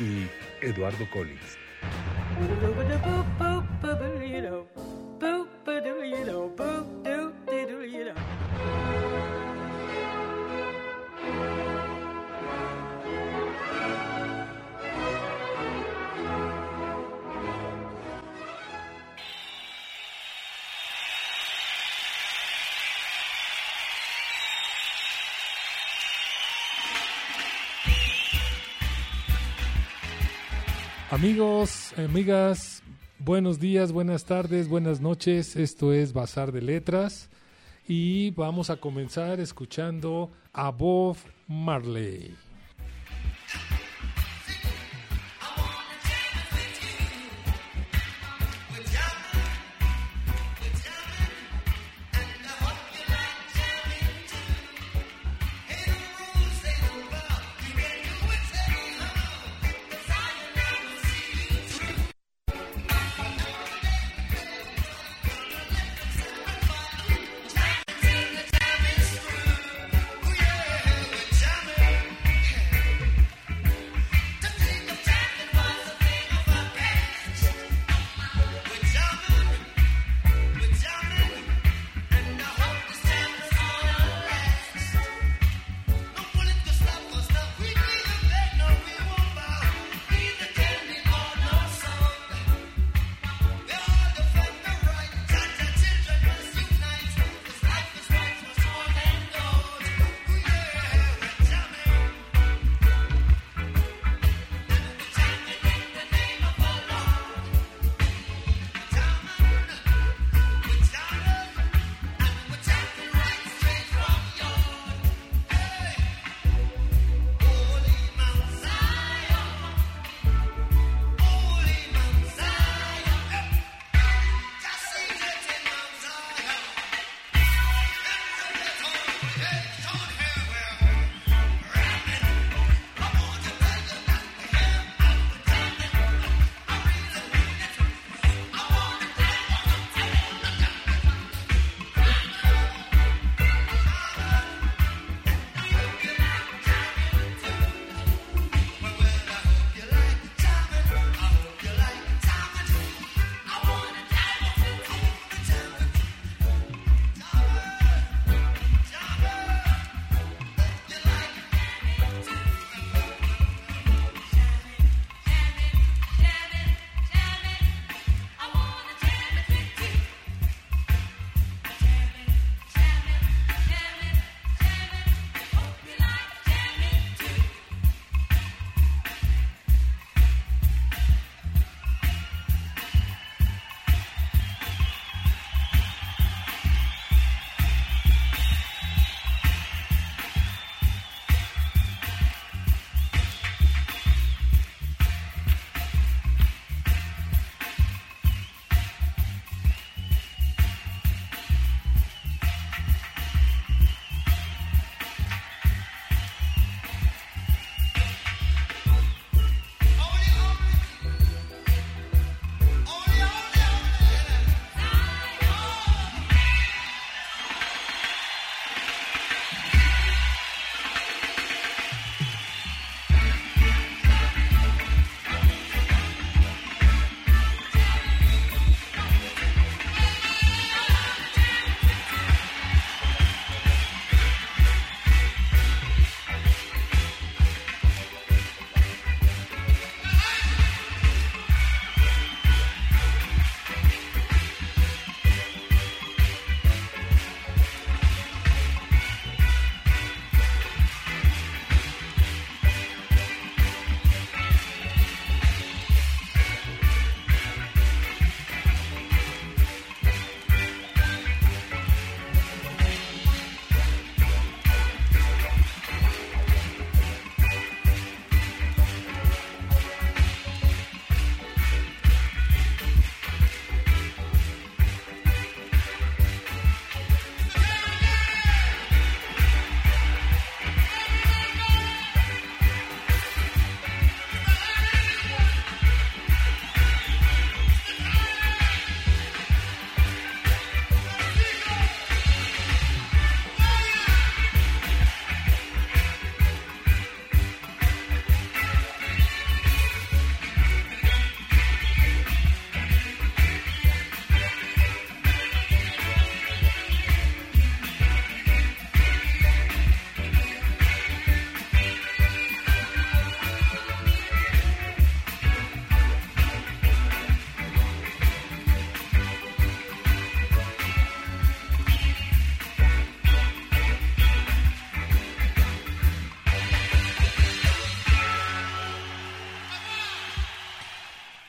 y Eduardo Collins. Amigos, amigas, buenos días, buenas tardes, buenas noches. Esto es Bazar de Letras y vamos a comenzar escuchando a Bob Marley.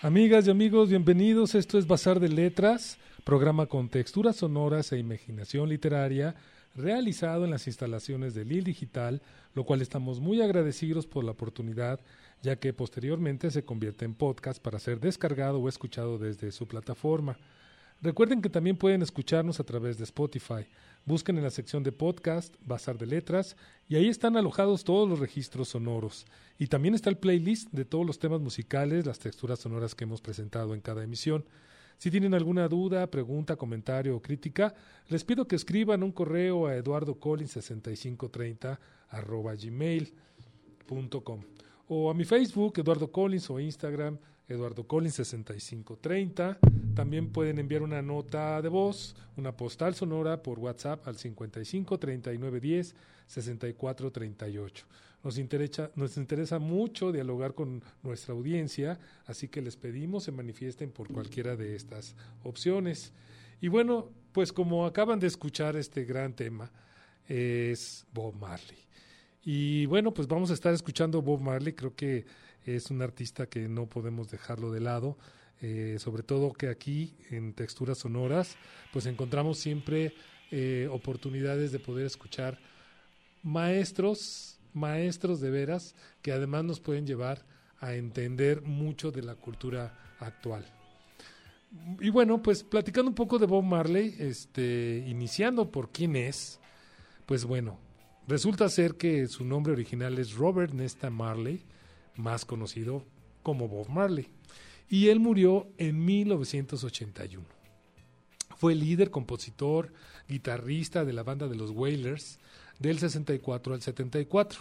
Amigas y amigos, bienvenidos. Esto es Bazar de Letras, programa con texturas sonoras e imaginación literaria, realizado en las instalaciones de Lil Digital, lo cual estamos muy agradecidos por la oportunidad, ya que posteriormente se convierte en podcast para ser descargado o escuchado desde su plataforma. Recuerden que también pueden escucharnos a través de Spotify. Busquen en la sección de podcast, Bazar de Letras, y ahí están alojados todos los registros sonoros. Y también está el playlist de todos los temas musicales, las texturas sonoras que hemos presentado en cada emisión. Si tienen alguna duda, pregunta, comentario o crítica, les pido que escriban un correo a eduardocollins6530 gmail.com o a mi Facebook, Eduardo Collins, o Instagram, Eduardo Collins 6530. También pueden enviar una nota de voz, una postal sonora por WhatsApp al 55 39 10 64 38. Nos interesa, nos interesa mucho dialogar con nuestra audiencia, así que les pedimos se manifiesten por cualquiera de estas opciones. Y bueno, pues como acaban de escuchar este gran tema, es Bob Marley. Y bueno, pues vamos a estar escuchando Bob Marley, creo que es un artista que no podemos dejarlo de lado, eh, sobre todo que aquí en texturas sonoras, pues encontramos siempre eh, oportunidades de poder escuchar maestros, maestros de veras, que además nos pueden llevar a entender mucho de la cultura actual. Y bueno, pues platicando un poco de Bob Marley, este, iniciando por quién es, pues bueno, resulta ser que su nombre original es Robert Nesta Marley, más conocido como Bob Marley, y él murió en 1981. Fue líder, compositor, guitarrista de la banda de los Wailers del 64 al 74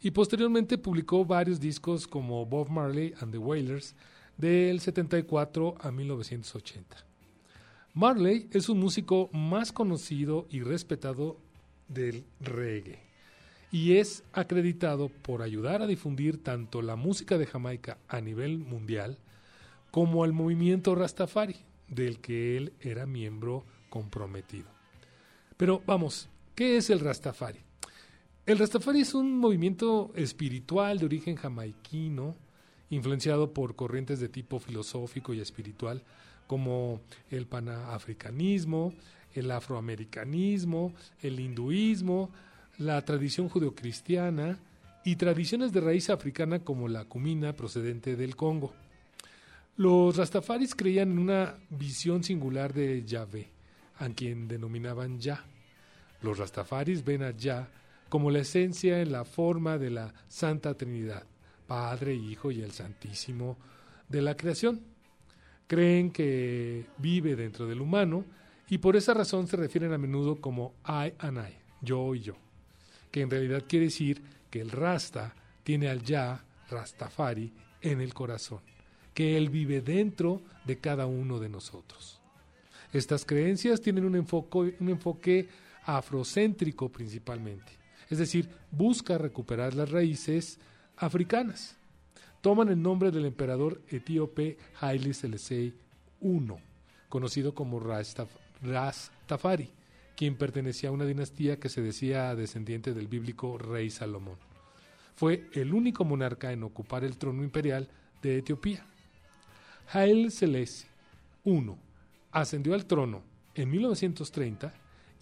y posteriormente publicó varios discos como Bob Marley and the Wailers del 74 a 1980. Marley es un músico más conocido y respetado del reggae y es acreditado por ayudar a difundir tanto la música de Jamaica a nivel mundial como al movimiento Rastafari, del que él era miembro comprometido. Pero vamos, ¿qué es el Rastafari? El Rastafari es un movimiento espiritual de origen jamaiquino, influenciado por corrientes de tipo filosófico y espiritual, como el panafricanismo, el afroamericanismo, el hinduismo, la tradición judeocristiana y tradiciones de raíz africana como la cumina procedente del Congo. Los rastafaris creían en una visión singular de Yahvé, a quien denominaban Yah. Los rastafaris ven a Yah como la esencia en la forma de la Santa Trinidad, Padre, Hijo y el Santísimo de la creación. Creen que vive dentro del humano y por esa razón se refieren a menudo como I and I, yo y yo que en realidad quiere decir que el Rasta tiene al Ya, Rastafari, en el corazón, que Él vive dentro de cada uno de nosotros. Estas creencias tienen un enfoque, un enfoque afrocéntrico principalmente, es decir, busca recuperar las raíces africanas. Toman el nombre del emperador etíope Haile Selassie I, conocido como Rastafari, quien pertenecía a una dinastía que se decía descendiente del bíblico rey Salomón. Fue el único monarca en ocupar el trono imperial de Etiopía. Haile Selassie I ascendió al trono en 1930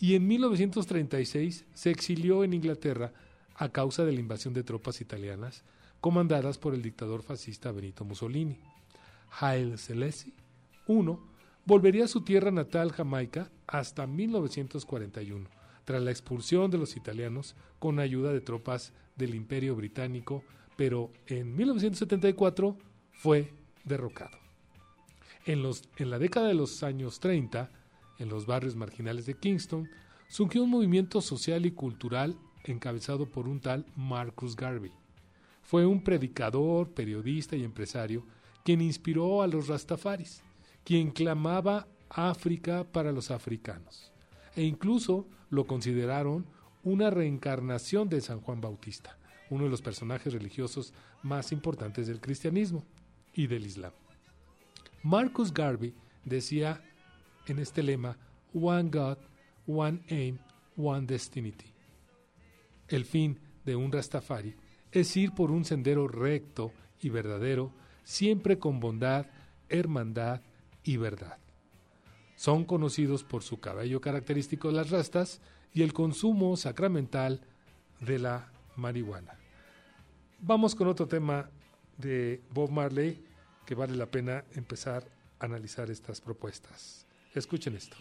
y en 1936 se exilió en Inglaterra a causa de la invasión de tropas italianas comandadas por el dictador fascista Benito Mussolini. Haile Selassie I volvería a su tierra natal, Jamaica, hasta 1941, tras la expulsión de los italianos con ayuda de tropas del Imperio Británico, pero en 1974 fue derrocado. En, los, en la década de los años 30, en los barrios marginales de Kingston, surgió un movimiento social y cultural encabezado por un tal Marcus Garvey. Fue un predicador, periodista y empresario quien inspiró a los Rastafaris quien clamaba África para los africanos, e incluso lo consideraron una reencarnación de San Juan Bautista, uno de los personajes religiosos más importantes del cristianismo y del Islam. Marcus Garvey decía en este lema, One God, One Aim, One Destiny. El fin de un Rastafari es ir por un sendero recto y verdadero, siempre con bondad, hermandad y verdad. Son conocidos por su cabello característico de las rastas y el consumo sacramental de la marihuana. Vamos con otro tema de Bob Marley que vale la pena empezar a analizar estas propuestas. Escuchen esto.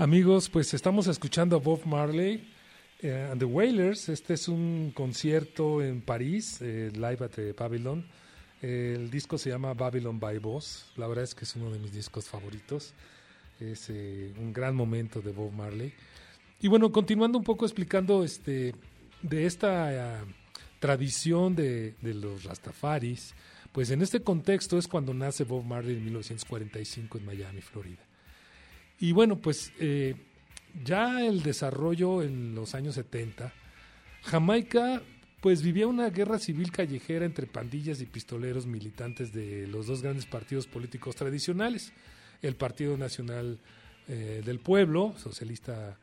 Amigos, pues estamos escuchando a Bob Marley eh, and the Wailers. Este es un concierto en París, eh, live at the Babylon. el disco se llama Babylon by Boss. La verdad es que es uno de mis discos favoritos. Es eh, un gran momento de Bob Marley. Y bueno, continuando un poco explicando este de esta tradición de, de los Rastafaris, pues en este contexto es cuando nace Bob Marley en 1945 en Miami, Florida. Y bueno, pues eh, ya el desarrollo en los años 70, Jamaica pues vivía una guerra civil callejera entre pandillas y pistoleros militantes de los dos grandes partidos políticos tradicionales, el Partido Nacional eh, del Pueblo, socialista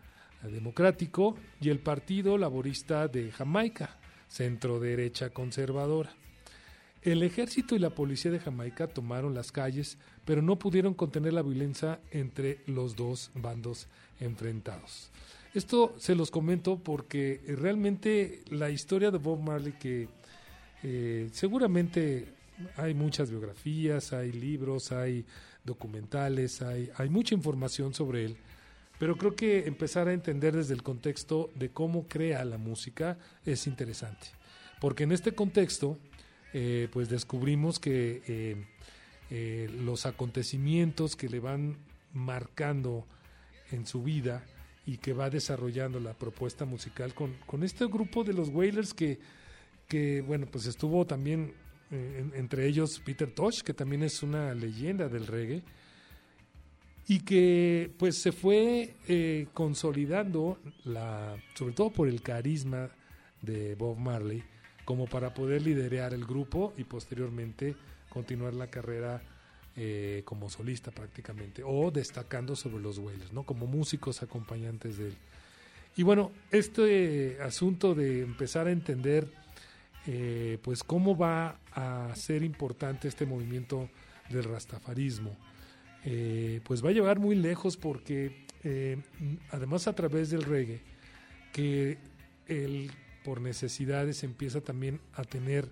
democrático, y el Partido Laborista de Jamaica, centro derecha conservadora. El ejército y la policía de Jamaica tomaron las calles, pero no pudieron contener la violencia entre los dos bandos enfrentados. Esto se los comento porque realmente la historia de Bob Marley, que eh, seguramente hay muchas biografías, hay libros, hay documentales, hay, hay mucha información sobre él, pero creo que empezar a entender desde el contexto de cómo crea la música es interesante. Porque en este contexto, eh, pues descubrimos que eh, eh, los acontecimientos que le van marcando en su vida y que va desarrollando la propuesta musical con, con este grupo de los Wailers que, que bueno, pues estuvo también entre ellos Peter Tosh, que también es una leyenda del reggae, y que pues se fue consolidando, la, sobre todo por el carisma de Bob Marley, como para poder liderar el grupo y posteriormente continuar la carrera eh, como solista prácticamente o destacando sobre los Wailers, ¿no? Como músicos acompañantes de él. Y bueno, este asunto de empezar a entender eh, pues cómo va a ser importante este movimiento del rastafarismo, eh, pues va a llevar muy lejos porque además a través del reggae, que el por necesidades empieza también a tener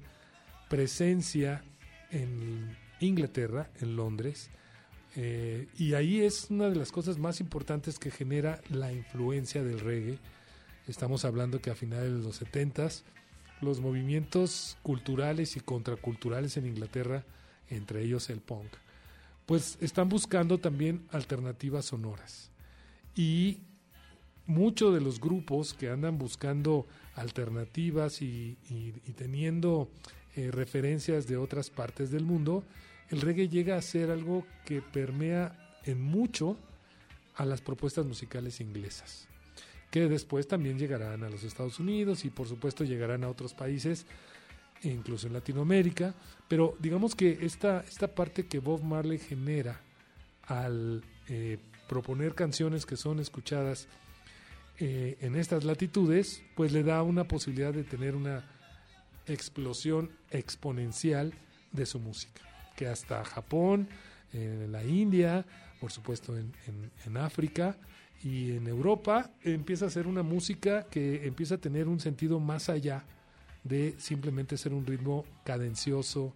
presencia en Inglaterra, en Londres, eh, y ahí es una de las cosas más importantes que genera la influencia del reggae. Estamos hablando que a finales de los 70 los movimientos culturales y contraculturales en Inglaterra, entre ellos el punk, pues están buscando también alternativas sonoras. Y muchos de los grupos que andan buscando alternativas y, teniendo eh, referencias de otras partes del mundo, el reggae llega a ser algo que permea en mucho a las propuestas musicales inglesas, que después también llegarán a los Estados Unidos y por supuesto llegarán a otros países, incluso en Latinoamérica, pero digamos que esta, esta parte que Bob Marley genera al eh, proponer canciones que son escuchadas eh, en estas latitudes, pues le da una posibilidad de tener una explosión exponencial de su música, que hasta Japón, en la India, por supuesto en, en, África y en Europa, empieza a ser una música que empieza a tener un sentido más allá de simplemente ser un ritmo cadencioso,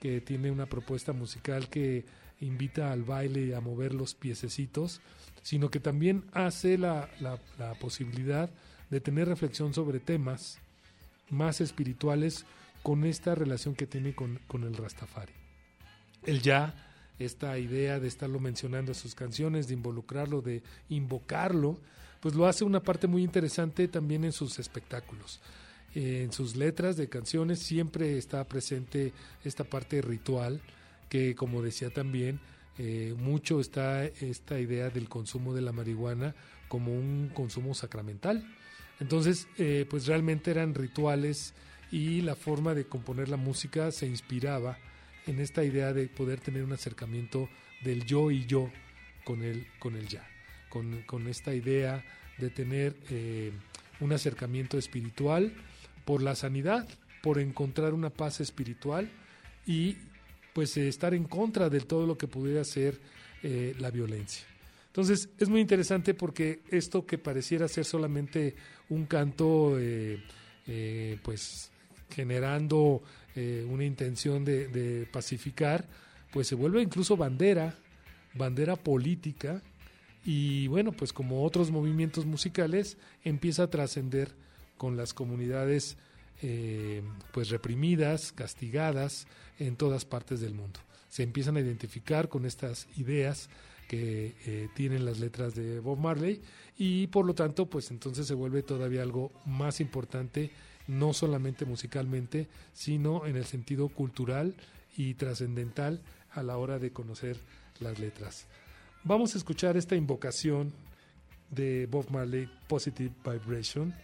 que tiene una propuesta musical que invita al baile a mover los piececitos, sino que también hace la, la, posibilidad de tener reflexión sobre temas más espirituales con esta relación que tiene con, con el Rastafari. El ya, esta idea de estarlo mencionando en sus canciones, de involucrarlo, de invocarlo, pues lo hace una parte muy interesante también en sus espectáculos. en sus letras de canciones siempre está presente esta parte ritual que, como decía también, eh, mucho está esta idea del consumo de la marihuana como un consumo sacramental. Entonces, eh, pues realmente eran rituales y la forma de componer la música se inspiraba en esta idea de poder tener un acercamiento del yo y yo con el, con el ya, con, con esta idea de tener eh, un acercamiento espiritual por la sanidad, por encontrar una paz espiritual y pues eh, estar en contra de todo lo que pudiera ser eh, la violencia. Entonces es muy interesante porque esto que pareciera ser solamente un canto, eh, pues generando una intención de, de, pacificar, pues se vuelve incluso bandera, bandera política y bueno, pues como otros movimientos musicales, empieza a trascender con las comunidades eh, pues reprimidas, castigadas en todas partes del mundo. Se empiezan a identificar con estas ideas que eh, tienen las letras de Bob Marley y por lo tanto pues entonces se vuelve todavía algo más importante no solamente musicalmente sino en el sentido cultural y trascendental a la hora de conocer las letras. Vamos a escuchar esta invocación de Bob Marley, Positive Vibration,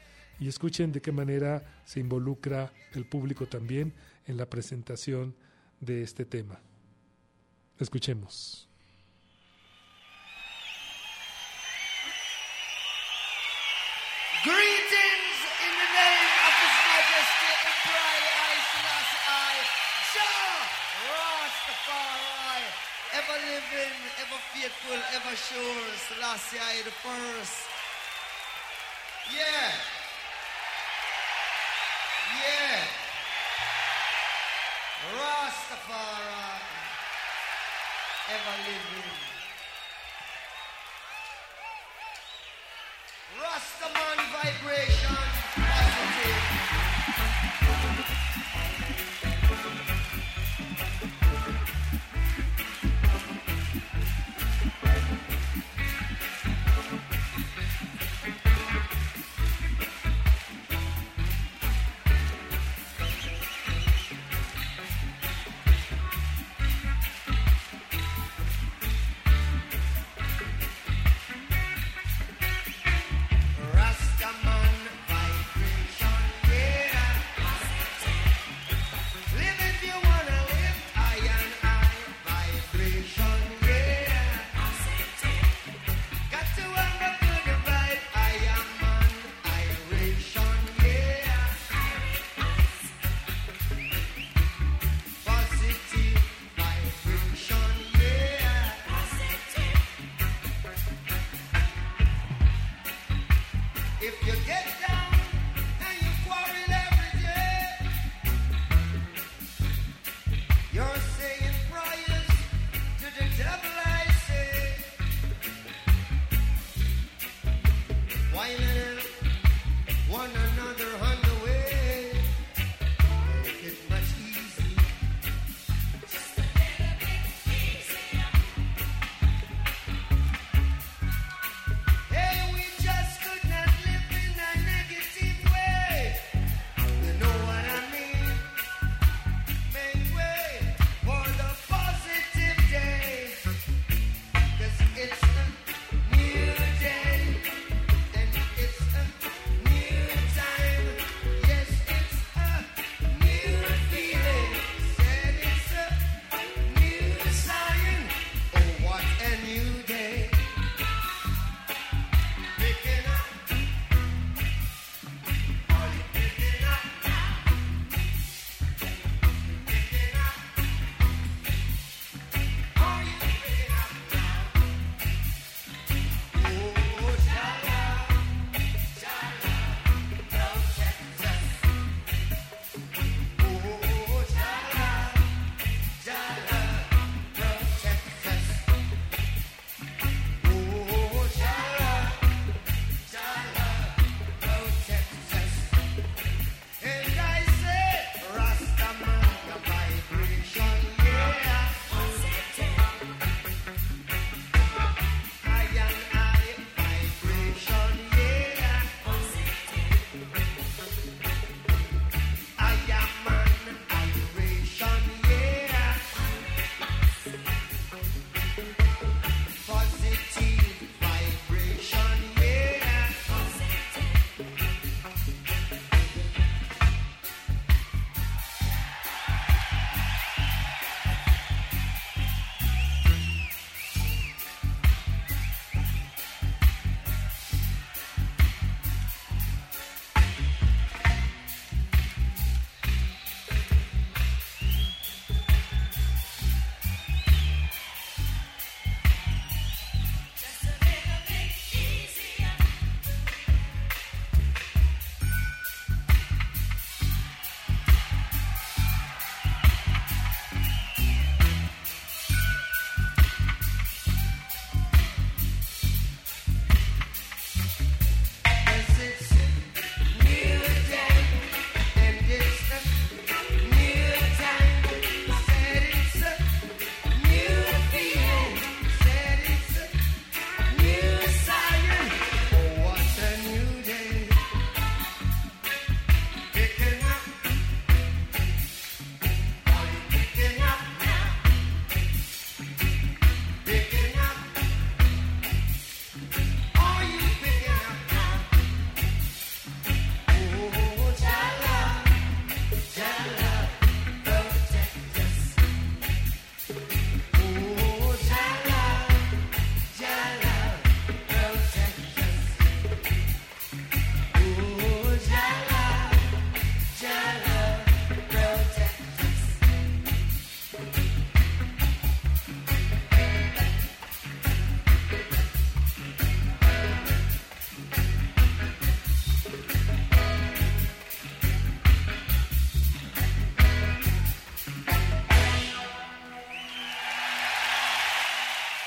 y escuchen de qué manera se involucra el público también en la presentación de este tema. Escuchemos. living, ever faithful, ever sure. Selassie I the first. Yeah. Ever living. Rastaman vibration. Positive.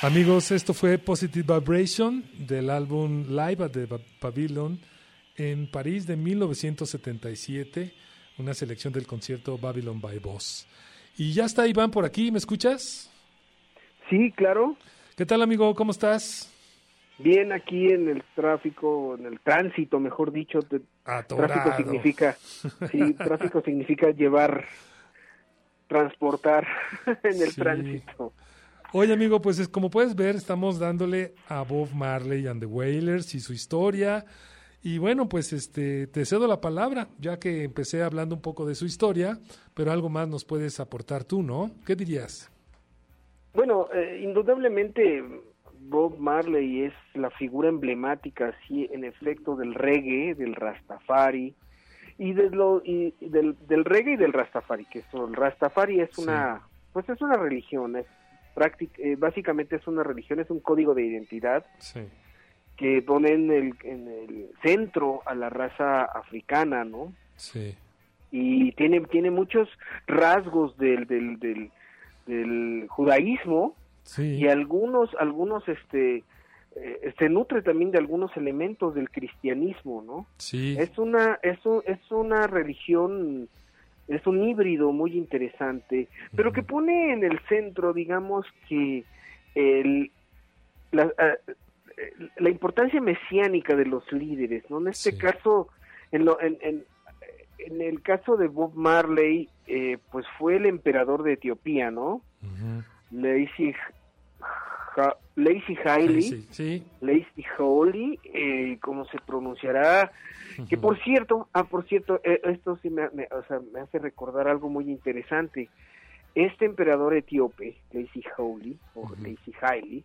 Amigos, esto fue Positive Vibration del álbum Live at the Pavilion en París de 1977, una selección del concierto Babylon by Boss. Y ya está Iván por aquí, ¿me escuchas? Sí, claro. ¿Qué tal, amigo? ¿Cómo estás? Bien, aquí en el tráfico, en el tránsito, mejor dicho. Tráfico significa, sí, tráfico significa llevar, transportar en el tránsito. Oye, amigo, pues es, como puedes ver, estamos dándole a Bob Marley and the Wailers y su historia. Y bueno, pues este, te cedo la palabra, ya que empecé hablando un poco de su historia, pero algo más nos puedes aportar tú, ¿no? ¿Qué dirías? Bueno, eh, indudablemente Bob Marley es la figura emblemática, sí, en efecto, del reggae, del Rastafari, y, de lo, y del, del reggae y del Rastafari, que eso, el Rastafari es una, pues es una religión, es eh, básicamente es una religión, es un código de identidad que pone en el, en el centro a la raza africana, ¿no? Sí. Y tiene, tiene muchos rasgos del, del, del, judaísmo y algunos, algunos, este, eh, se nutre también de algunos elementos del cristianismo, ¿no? Sí. Es una, es, es una religión es un híbrido muy interesante, pero que pone en el centro, digamos, que el, la, la importancia mesiánica de los líderes, ¿no? En este caso, en, lo, en, en, en, el caso de Bob Marley, eh, pues fue el emperador de Etiopía, ¿no? Lazy Hailey, sí. Eh, como se pronunciará, que por cierto, ah, por cierto, eh, esto sí me, o sea, me hace recordar algo muy interesante. Este emperador etíope, Lazy Holy, o Haile,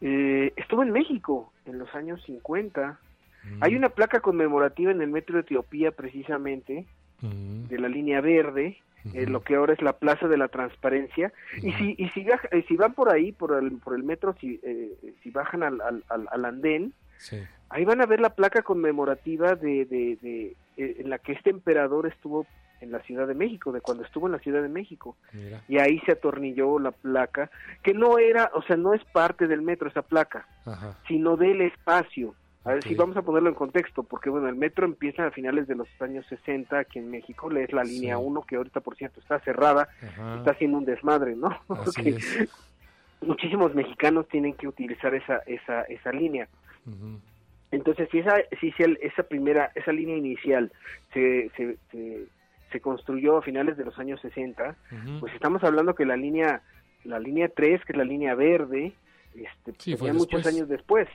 eh, estuvo en México en los años 50. Mm. Hay una placa conmemorativa en el metro de Etiopía, precisamente, mm. de la línea verde, en lo que ahora es la Plaza de la Transparencia. Y si y si, si van por ahí, por el, por el metro, si, eh, si bajan al, al, al andén, Ahí van a ver la placa conmemorativa de, de, eh, en la que este emperador estuvo en la Ciudad de México, de cuando estuvo en la Ciudad de México. Y ahí se atornilló la placa, que no era, o sea, no es parte del metro esa placa, sino del espacio. A ver si vamos a ponerlo en contexto, porque bueno, el metro empieza a finales de los años 60 aquí en México, es la línea 1, que ahorita por cierto está cerrada, está haciendo un desmadre, ¿no? porque muchísimos mexicanos tienen que utilizar esa, esa, esa línea. Entonces, si esa, si esa primera, esa línea inicial se, se, se, construyó a finales de los años 60, pues estamos hablando que la línea, la línea 3, que es la línea verde, este, pues, muchos años después.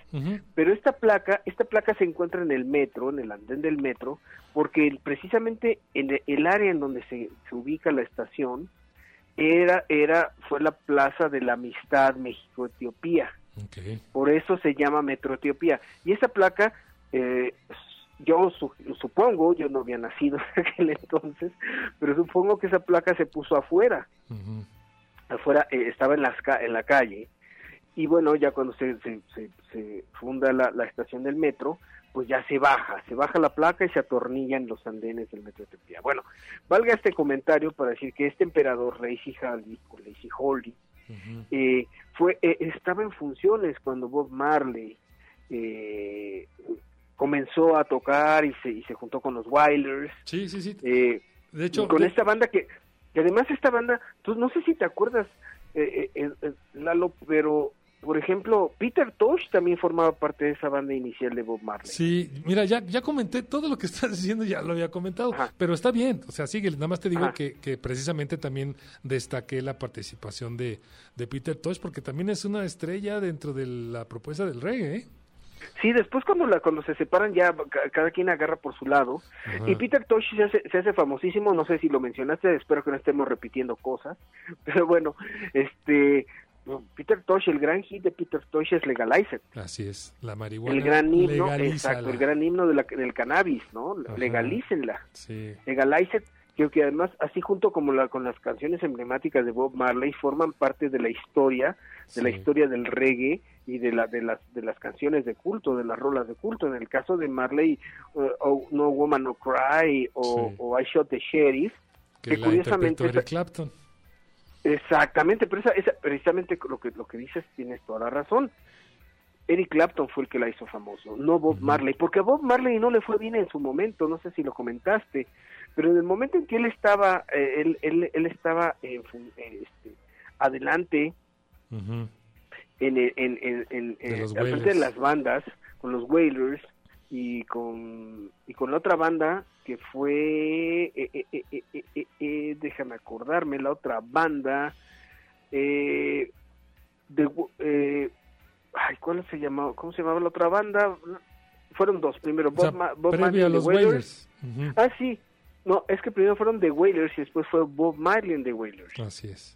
Pero esta placa, esta placa se encuentra en el metro, en el andén del metro, porque precisamente en el área en donde se, se ubica la estación era, era, fue la Plaza de la Amistad México-Etiopía. Por eso se llama Metro Etiopía. Y esa placa, eh, yo supongo, yo no había nacido en aquel entonces, pero supongo que esa placa se puso afuera. Afuera, eh, estaba en, las, en la calle. Y bueno, ya cuando se, se, se, funda la, la, estación del metro, pues ya se baja, se baja la placa y se atornilla en los andenes del metro Etiopía. Bueno, valga este comentario para decir que este emperador, Reisi Haldi, o Reisi Holdi, eh, fue, eh, estaba en funciones cuando Bob Marley eh, comenzó a tocar y se, y se juntó con los Wilders. Sí, sí, sí. de hecho, con esta banda que, que además esta banda, tú no sé si te acuerdas, Lalo, pero por ejemplo, Peter Tosh también formaba parte de esa banda inicial de Bob Marley. Sí, mira, ya, ya comenté todo lo que estás diciendo, ya lo había comentado, pero está bien, o sea, sigue, nada más te digo que, que, precisamente también destaqué la participación de, de Peter Tosh, porque también es una estrella dentro de la propuesta del reggae, ¿eh? Sí, después cuando la, cuando se separan ya cada quien agarra por su lado y Peter Tosh se hace, se hace famosísimo, no sé si lo mencionaste, espero que no estemos repitiendo cosas, pero bueno, este Peter Tosh, el gran hit de Peter Tosh es Legalize Así es, la marihuana. El gran himno, exacto, el gran himno de la, del cannabis, ¿no? Legalícenla. Sí. Legalize Creo que además, así junto como la, con las canciones emblemáticas de Bob Marley, forman parte de la historia, de la historia del reggae y de, la, de, las, de las canciones de culto, de las rolas de culto. En el caso de Marley, uh, oh, No Woman No Cry o, I Shot the Sheriff, que, curiosamente... Clapton Exactamente, pero esa, esa, precisamente lo que, lo que dices tienes toda la razón. Eric Clapton fue el que la hizo famoso, no Bob Marley, porque a Bob Marley no le fue bien en su momento, no sé si lo comentaste, pero en el momento en que él estaba, eh, él, él, él, estaba en, este, adelante en, en, en, en, frente de las bandas, con los Wailers y con, y con la otra banda que fue, eh, eh, eh, eh, déjame acordarme, la otra banda, eh, de, eh, ay, ¿cuál se llamaba? ¿Cómo se llamaba la otra banda? Fueron dos, primero O Bob, sea, Ma- Bob previo Marley a the los Wailers. Ah, sí, no, es que primero fueron The Wailers y después fue Bob Marley and the Wailers. Así es.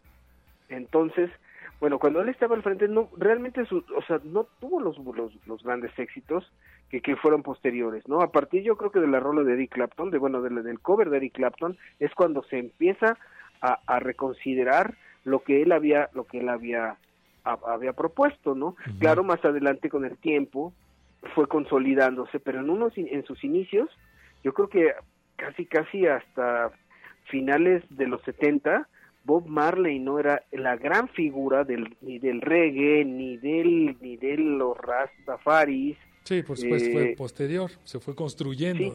Entonces, bueno, cuando él estaba al frente, no, realmente, su, o sea, no tuvo los, los, los grandes éxitos que, que fueron posteriores, ¿no? A partir, yo creo que de la rola de Eric Clapton, de bueno, de la- del cover de Eric Clapton, es cuando se empieza a, a reconsiderar lo que él había, lo que él había, a- había propuesto, ¿no? Claro, más adelante con el tiempo fue consolidándose, pero en unos, en sus inicios, yo creo que casi, casi hasta finales de los 70, Bob Marley no era la gran figura del, ni del reggae, ni del, ni de los Rastafaris, Sí, por supuesto, Eh, fue posterior, se fue construyendo. sí.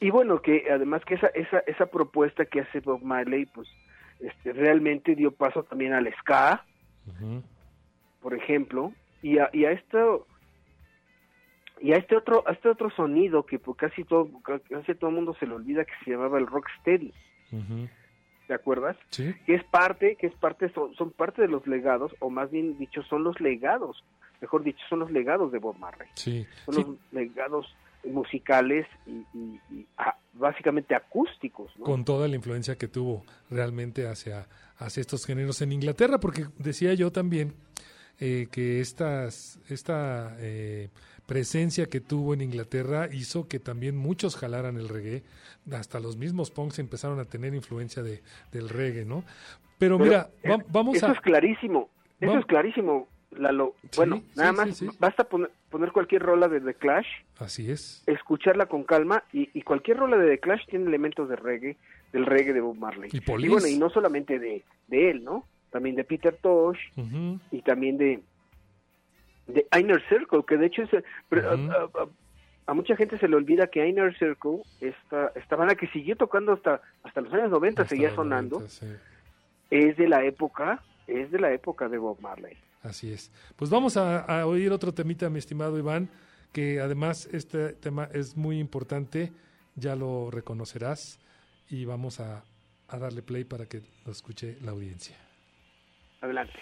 y bueno, que además que esa, esa, esa propuesta que hace Bob Marley, pues este, realmente dio paso también al ska, por ejemplo, y a, y a esto y a este otro a este otro sonido que por casi todo casi todo el mundo se le olvida que se llamaba el rocksteady, Ujú. ¿Te acuerdas? Sí, que es parte, que es parte, son, son parte de los legados, o más bien dicho, son los legados, mejor dicho, son los legados de Bob Marley, sí. son Sí, los legados musicales y, y- y, básicamente acústicos, ¿no? con toda la influencia que tuvo realmente hacia, hacia estos géneros en Inglaterra, porque decía yo también eh, que estas, esta eh, presencia que tuvo en Inglaterra hizo que también muchos jalaran el reggae, hasta los mismos punks empezaron a tener influencia de, del reggae, ¿no? Pero, Pero, mira, eh, va- vamos eso a... es clarísimo, eso es clarísimo, Lalo. Sí, bueno, nada sí, más sí. basta poner, poner cualquier rola de The Clash, Así es. escucharla con calma y, y cualquier rola de The Clash tiene elementos de reggae, del reggae de Bob Marley. Y Y bueno, y no solamente de, de él, ¿no? También de Peter Tosh, y también de de Inner Circle, que de hecho es, pero, Ujú. a, a- a mucha gente se le olvida que Inner Circle, esta, esta banda que siguió tocando hasta hasta los años 90, Hasta seguía sonando, 90, sí. es de la época, es de la época de Bob Marley. Así es. Pues vamos a, a oír otro temita, mi estimado Iván, que además este tema es muy importante, ya lo reconocerás, y vamos a, a darle play para que lo escuche la audiencia. Adelante.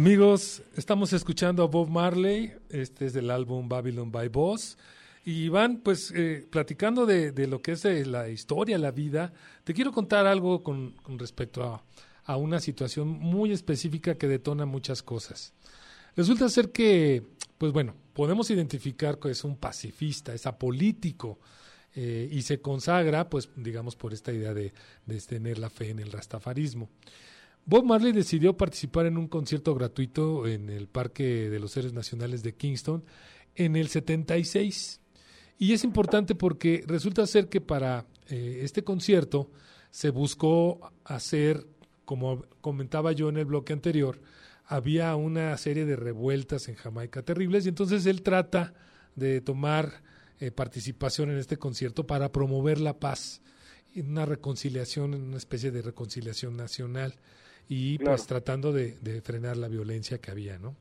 Amigos, estamos escuchando a Bob Marley, este es del álbum Babylon by Boss, y van pues eh, platicando de, lo que es eh, la historia, la vida. Te quiero contar algo con, respecto a, a, una situación muy específica que detona muchas cosas. Resulta ser que, pues bueno, podemos identificar que es un pacifista, es apolítico, eh, y se consagra, pues digamos, por esta idea de, de tener la fe en el rastafarismo. Bob Marley decidió participar en un concierto gratuito en el Parque de los Héroes Nacionales de Kingston en el 76. Y es importante porque resulta ser que para eh, este concierto se buscó hacer, como comentaba yo en el bloque anterior, había una serie de revueltas en Jamaica terribles y entonces él trata de tomar eh, participación en este concierto para promover la paz, una reconciliación, una especie de reconciliación nacional y claro. pues tratando de, de, frenar la violencia que había, ¿no?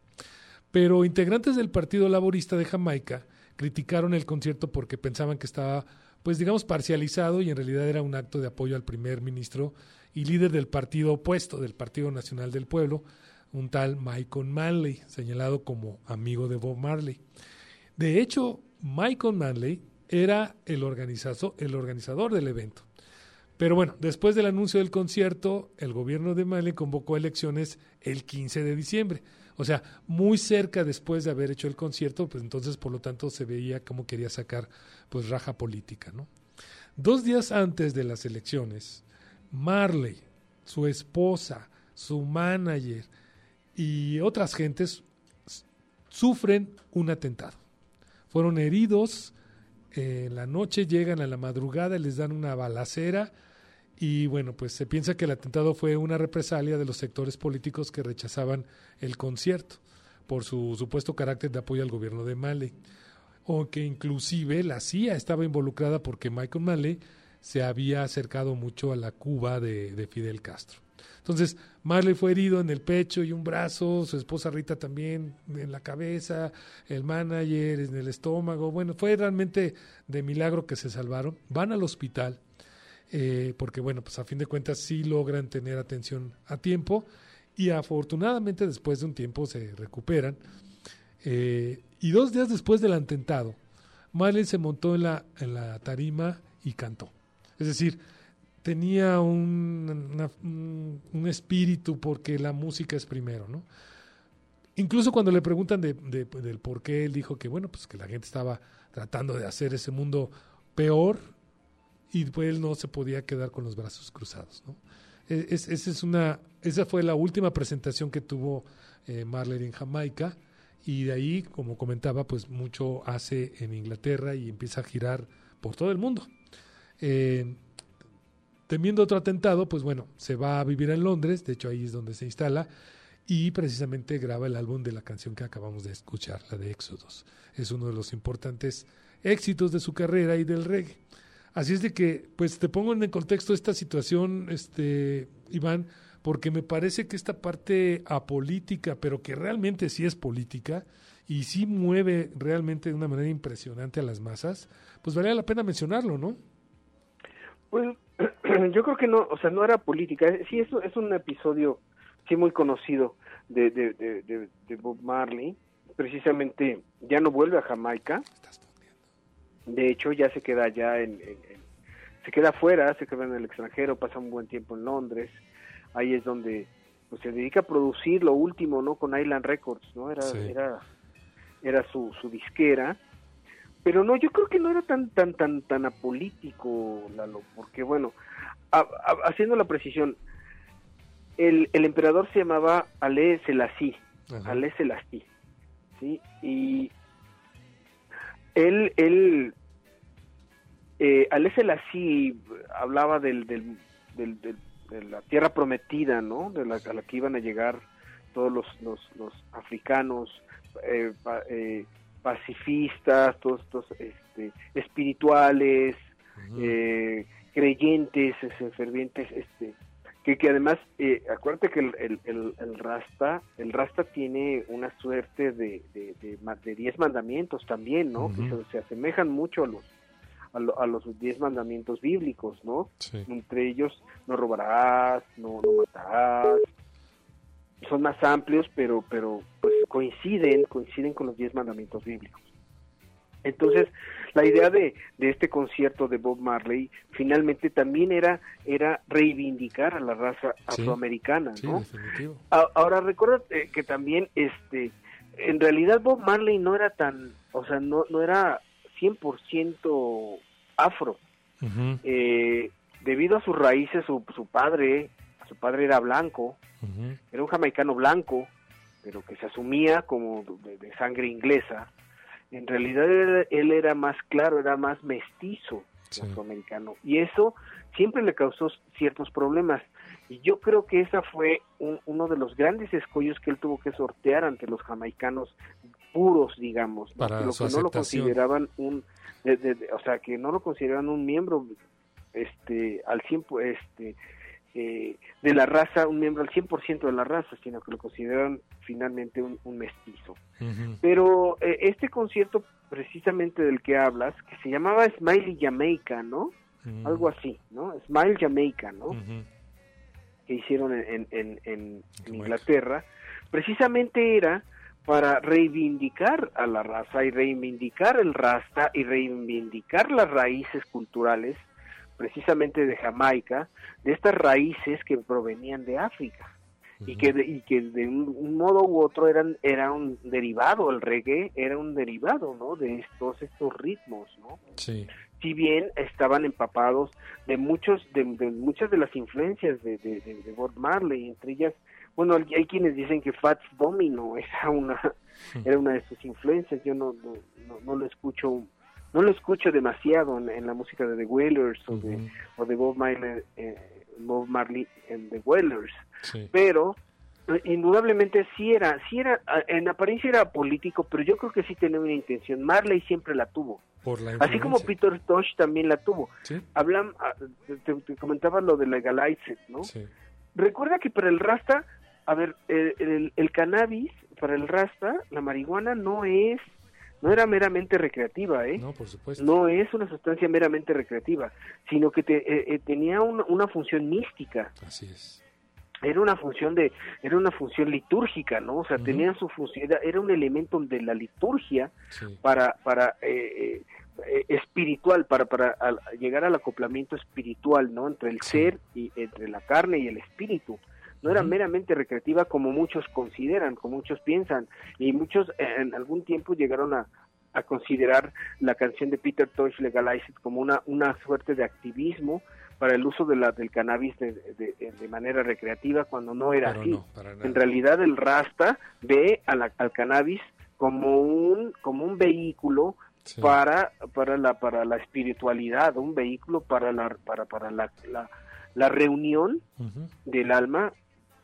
Pero integrantes del Partido Laborista de Jamaica criticaron el concierto porque pensaban que estaba, pues digamos, parcializado y en realidad era un acto de apoyo al primer ministro y líder del partido opuesto, del Partido Nacional del Pueblo, un tal Michael Manley, señalado como amigo de Bob Marley. De hecho, Michael Manley era el, organizazo, el organizador del evento. Pero bueno, después del anuncio del concierto, el gobierno de Mali convocó elecciones el 15 de diciembre. O sea, muy cerca después de haber hecho el concierto, pues entonces por lo tanto se veía cómo quería sacar pues raja política, ¿no? Dos días antes de las elecciones, Marley, su esposa, su manager y otras gentes sufren un atentado. Fueron heridos, en la noche llegan a la madrugada y les dan una balacera y bueno, pues se piensa que el atentado fue una represalia de los sectores políticos que rechazaban el concierto por su supuesto carácter de apoyo al gobierno de Mali, o que inclusive la CIA estaba involucrada porque Michael Malley se había acercado mucho a la Cuba de, de Fidel Castro. Entonces, Marley fue herido en el pecho y un brazo, su esposa Rita también en la cabeza, el manager en el estómago. Bueno, fue realmente de milagro que se salvaron. Van al hospital eh, porque bueno, pues a fin de cuentas sí logran tener atención a tiempo y afortunadamente después de un tiempo se recuperan. Eh, y dos días después del atentado, Marley se montó en la, en la tarima y cantó. Es decir, tenía un, un, espíritu porque la música es primero, ¿no? Incluso cuando le preguntan de, de, del por qué, él dijo que, bueno, pues que la gente estaba tratando de hacer ese mundo peor y pues él no se podía quedar con los brazos cruzados. ¿no? Es, esa, es una, esa fue la última presentación que tuvo eh, Marley en Jamaica y de ahí, como comentaba, pues mucho hace en Inglaterra y empieza a girar por todo el mundo. Eh, temiendo otro atentado, pues bueno, se va a vivir en Londres, de hecho ahí es donde se instala, y precisamente graba el álbum de la canción que acabamos de escuchar, la de Éxodos. Es uno de los importantes éxitos de su carrera y del reggae. Así es de que, pues te pongo en el contexto esta situación, este, Iván, porque me parece que esta parte apolítica, pero que realmente sí es política y sí mueve realmente de una manera impresionante a las masas, pues valía la pena mencionarlo, ¿no? Pues yo creo que no, o sea, no era política, sí es, es un episodio sí muy conocido de, de, de, de Bob Marley, precisamente ya no vuelve a Jamaica. Estás de hecho ya se queda allá en, en, en, se queda afuera se queda en el extranjero pasa un buen tiempo en Londres. Ahí es donde pues se dedica a producir lo último no con Island Records no era sí. era era su, su disquera. Pero no yo creo que no era tan tan tan tan apolítico Lalo porque bueno a, a, haciendo la precisión el, el emperador se llamaba Ale Selassie Ale Selassie sí y él él eh, Alé Selassie hablaba del, del, del, del, de la tierra prometida, ¿no? De la, a la que iban a llegar todos los, los, los africanos eh, pa, eh, pacifistas, todos estos este, espirituales, uh -huh. eh, creyentes, ese, fervientes, este, que, que además, eh, acuérdate que el, el, el, el, Rasta, el Rasta tiene una suerte de, de, de, de diez mandamientos también, ¿no? Uh -huh. Que se, se asemejan mucho a los a, lo, a, los diez mandamientos bíblicos, ¿no? Sí. Entre ellos, no robarás, no, no matarás, son más amplios, pero, pero pues coinciden, coinciden con los diez mandamientos bíblicos. Entonces, la idea de, de, este concierto de Bob Marley finalmente también era, era reivindicar a la raza afroamericana, ¿no? ahora recuerda eh, que también, este, en realidad Bob Marley no era tan, o sea, no, no era 100% afro. eh, debido a sus raíces, su, su padre, su padre era blanco, era un jamaicano blanco, pero que se asumía como de sangre inglesa. En realidad él, era más claro, era más mestizo afroamericano. Y eso siempre le causó ciertos problemas. Y yo creo que esa fue uno de los grandes escollos que él tuvo que sortear ante los jamaicanos puros, digamos, Para lo que no lo consideraban un, o sea, que no lo consideraban un miembro, este, al 100, este, eh, de la raza, un miembro al 100% de la raza, sino que lo consideran finalmente un, mestizo. Pero eh, este concierto precisamente del que hablas, que se llamaba Smiley Jamaica, ¿no? Algo así, ¿no? Smile Jamaica, ¿no? Que hicieron en, en, en, Inglaterra, precisamente era para reivindicar a la raza y reivindicar el rasta y reivindicar las raíces culturales precisamente de Jamaica, de estas raíces que provenían de África y que de, y que de un, modo u otro eran era un derivado el reggae era un derivado no de estos estos ritmos no sí. si bien estaban empapados de muchos de, muchas de las influencias de, de, Bob Marley entre ellas bueno hay quienes dicen que Fats Domino era una era una de sus influencias yo no no, no lo escucho no lo escucho demasiado en, la música de The Wailers o, de, o de Bob Marley, eh, Bob Marley en The Wailers, pero eh, indudablemente sí era, sí era, en apariencia era político, pero yo creo que sí tenía una intención. Marley siempre la tuvo. Así como Peter Tosh también la tuvo. Hablan, ah, te, comentaba lo de Legalize ¿no? Recuerda que para el Rasta, a ver, el, el cannabis, para el Rasta, la marihuana no es no era meramente recreativa, ¿eh? No, por supuesto. No es una sustancia meramente recreativa, sino que te, eh, eh, tenía una función mística. Así es. Era una función de, era una función litúrgica, ¿no? O sea, tenía su función, era, un elemento de la liturgia para, para eh, espiritual, para, para llegar al acoplamiento espiritual, ¿no? Entre el ser y entre la carne y el espíritu no era meramente recreativa como muchos consideran, como muchos piensan, y muchos en algún tiempo llegaron a, a considerar la canción de Peter Tosh Legalize It como una, una suerte de activismo para el uso de la, del cannabis de, de, manera recreativa cuando no era así. en realidad el Rasta ve a la, al cannabis como un, como un vehículo para, para, la, para la espiritualidad, un vehículo para la, para, para la, la, reunión del alma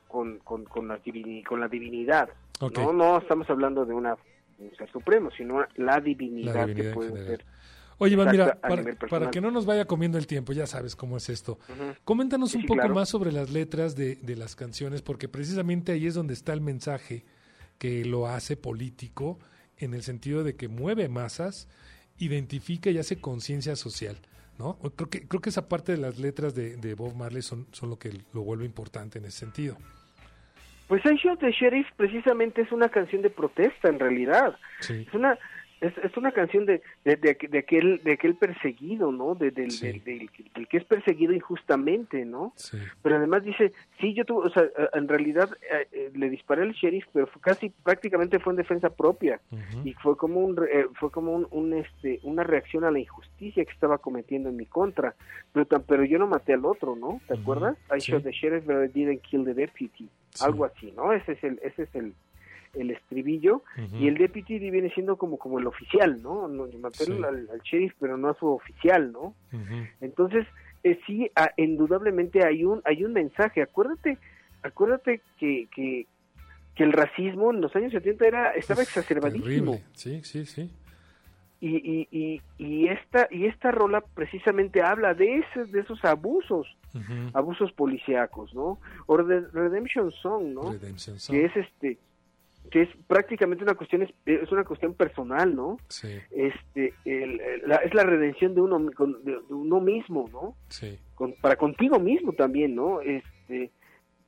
con, con, con, la, con la divinidad. No, no estamos hablando de una un ser supremo, sino la divinidad, que puede ser. Oye, mira, para, que no nos vaya comiendo el tiempo, ya sabes cómo es esto. Coméntanos un poco más sobre las letras de, de las canciones, porque precisamente ahí es donde está el mensaje que lo hace político, en el sentido de que mueve masas, identifica y hace conciencia social. ¿No? Creo que, creo que esa parte de las letras de, de Bob Marley son, son lo que lo vuelve importante en ese sentido. Pues I Shot the Sheriff precisamente es una canción de protesta en realidad. Es una es, es una canción de, de, de, aquel de aquel perseguido, ¿no? De, del, del, que es perseguido injustamente, ¿no? Pero además dice, sí, yo tuve, o sea, en realidad eh, eh, le disparé al sheriff, pero casi prácticamente fue en defensa propia y fue como un eh, fue como un, un, este una reacción a la injusticia que estaba cometiendo en mi contra, pero pero yo no maté al otro, ¿no? ¿Te acuerdas? I shot the sheriff, but I didn't kill the deputy algo así, ¿no? Ese es el, ese es el, el estribillo y el deputy viene siendo como como el oficial, ¿no? no al, sheriff, pero no a su oficial, ¿no? Entonces eh, sí, indudablemente hay un hay un mensaje. Acuérdate, acuérdate que, que que el racismo en los años 70 era estaba exacerbadísimo. Sí, sí, sí. Y, y, y, y, esta y esta rola precisamente habla de esos de esos abusos abusos policíacos no o de Redemption Song no que es este que es prácticamente una cuestión es, una cuestión personal no sí. este es la redención de uno de, uno mismo no sí. para contigo mismo también no este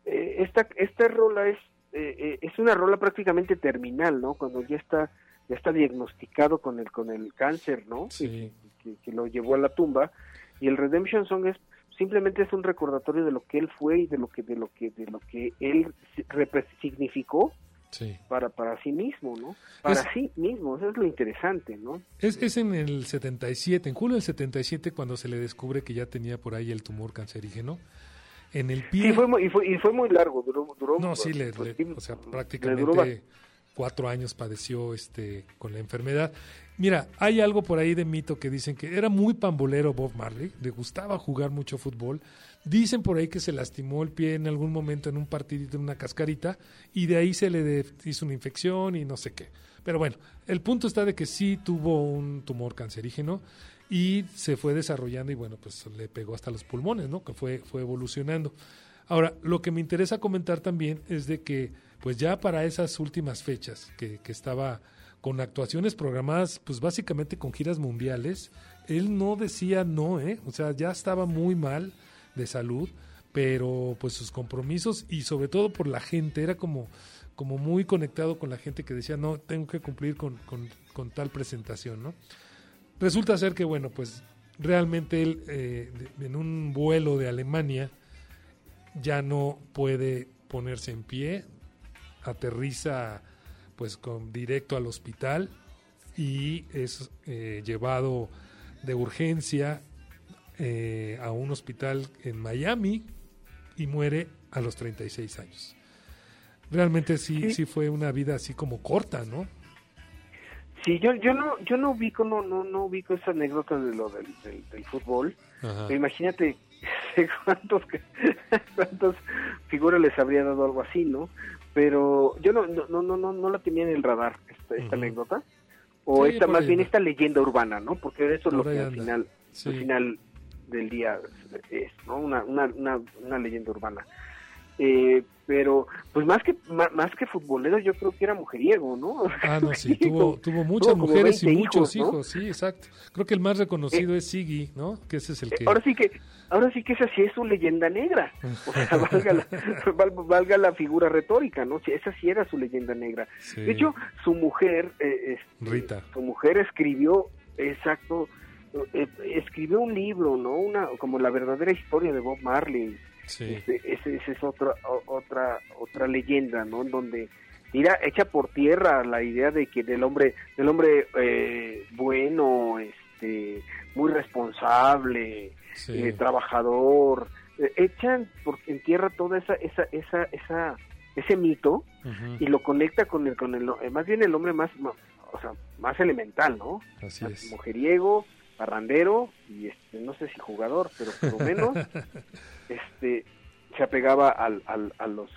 eh, esta esta rola es eh, eh, es una rola prácticamente terminal, ¿no? Cuando ya está ya está diagnosticado con el con el cáncer, ¿no? Sí. Que, que lo llevó a la tumba y el Redemption Song es simplemente es un recordatorio de lo que él fue y de lo que de lo que de lo que él significó Sí. para para sí mismo, ¿no? Para Es- sí mismo, eso es lo interesante, ¿no? Es, es en el 77, en julio del 77, cuando se le descubre que ya tenía por ahí el tumor cancerígeno. En el pie. Sí, fue muy, y fue, y fue muy largo, duró, duró No, sí, le, pues, le- o sea, prácticamente cuatro años padeció este con la enfermedad. Mira, hay algo por ahí de mito que dicen que era muy pambolero Bob Marley, le gustaba jugar mucho fútbol. Dicen por ahí que se lastimó el pie en algún momento en un partidito, en una cascarita, y de ahí se le hizo una infección y no sé qué. Pero bueno, el punto está de que sí tuvo un tumor cancerígeno y se fue desarrollando y bueno, pues le pegó hasta los pulmones, ¿no? Que fue, fue evolucionando. Ahora, lo que me interesa comentar también es de que, pues ya para esas últimas fechas, que, que estaba con actuaciones programadas, pues básicamente con giras mundiales, él no decía no, ¿eh? O sea, ya estaba muy mal de salud, pero pues sus compromisos y sobre todo por la gente, era como, como muy conectado con la gente que decía, no, tengo que cumplir con, con, tal presentación, ¿no? Resulta ser que, bueno, pues realmente él eh, en un vuelo de Alemania ya no puede ponerse en pie, aterriza pues con directo al hospital y es eh, llevado de urgencia eh, a un hospital en Miami y muere a los 36 años. Realmente sí, Sí. sí fue una vida así como corta, ¿no? Sí, yo, yo no, yo no ubico, no, no, no ubico esa anécdota de lo del, del, del fútbol. Ajá. Pero imagínate cuántos, cuántas figuras les habría dado algo así, ¿no? Pero yo no, no, no, no, no, la tenía en el radar esta, esta anécdota. O Sí, esta más bien esta leyenda urbana, ¿no? Porque eso es lo que al final, Sí. al final del día es, ¿no? Una, una, una, una leyenda urbana. Eh, pero, pues más que más, más que futbolero, yo creo que era mujeriego, ¿no? Ah, no, sí, tuvo, tuvo muchas mujeres y 20 muchos hijos, hijos, ¿no? sí, exacto. Creo que el más reconocido es Siggy, ¿no? Que ese es el que... Ahora sí que, ahora sí que esa sí es su leyenda negra. O sea, valga la, val- valga la figura retórica, ¿no? Esa sí era su leyenda negra. Sí. De hecho, su mujer, eh, este, Rita. su mujer escribió, exacto, eh, escribió un libro, ¿no? Una, como la verdadera historia de Bob Marley. Sí, Este, ese, ese es otra, otra, otra leyenda, ¿no? En donde tira, echa por tierra la idea de que del hombre, del hombre eh, bueno, este, muy responsable, sí. eh, trabajador, eh, echan por en tierra toda esa, esa, esa, esa, ese mito y lo conecta con el, con el, eh, más bien el hombre más, ma- o sea, más elemental, ¿no? Así Más es. Mujeriego, parrandero y este, no sé si jugador, pero por lo menos este se apegaba al, al, a los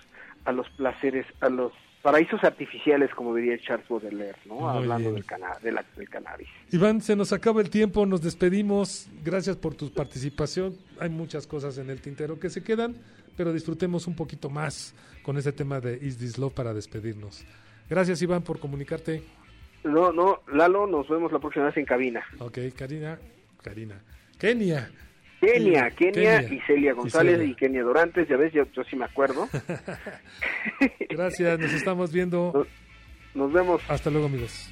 a los placeres, a los paraísos artificiales, como diría Charles Baudelaire, ¿no? Muy Hablando bien. del, cana de la- del cannabis. Iván, se nos acaba el tiempo, nos despedimos. Gracias por tu participación. Hay muchas cosas en el tintero que se quedan, pero disfrutemos un poquito más con ese tema de Is This Love para despedirnos. Gracias, Iván, por comunicarte. No, no, Lalo, nos vemos la próxima vez en cabina. Ok, Karina, Karina. Kenia. Kenia, Kenia, Kenia. y Celia González Celia. y, Kenia Dorantes, ya ves, yo, yo sí me acuerdo. Gracias, nos estamos viendo. Nos- Nos vemos. Hasta luego, amigos.